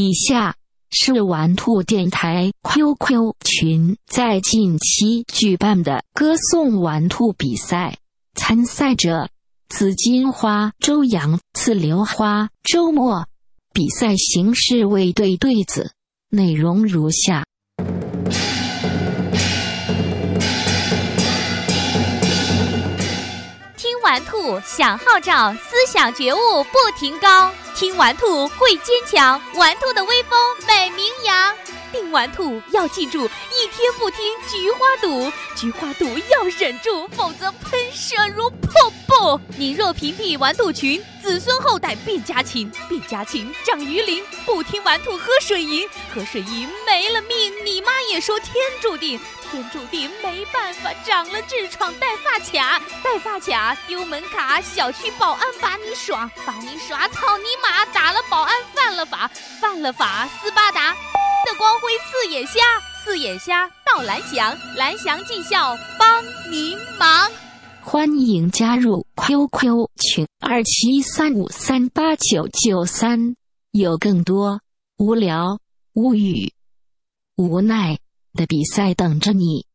以下是玩兔电台 QQ 群在近期举办的歌颂玩兔比赛，参赛者：紫金花、周阳、刺流花、周末。比赛形式为对对子，内容如下。听完兔想号召，思想觉悟不停高。听完兔会坚强，玩兔的威风美名扬。定完兔要记住，一天不听菊花毒，菊花毒要忍住，否则喷射如瀑布。你若屏蔽玩兔群，子孙后代变家禽，变家禽长鱼鳞。不听玩兔喝水银，喝水银没了命。你妈也说天注定。天注定没办法，长了痔疮戴发卡，戴发卡丢门卡，小区保安把你耍，把你耍，操你妈！打了保安犯了法，犯了法，斯巴达的光辉刺眼瞎，刺眼瞎到蓝翔，蓝翔技校帮您忙，欢迎加入 QQ 群二七三五三八九九三，有更多无聊、无语、无奈。的比赛等着你。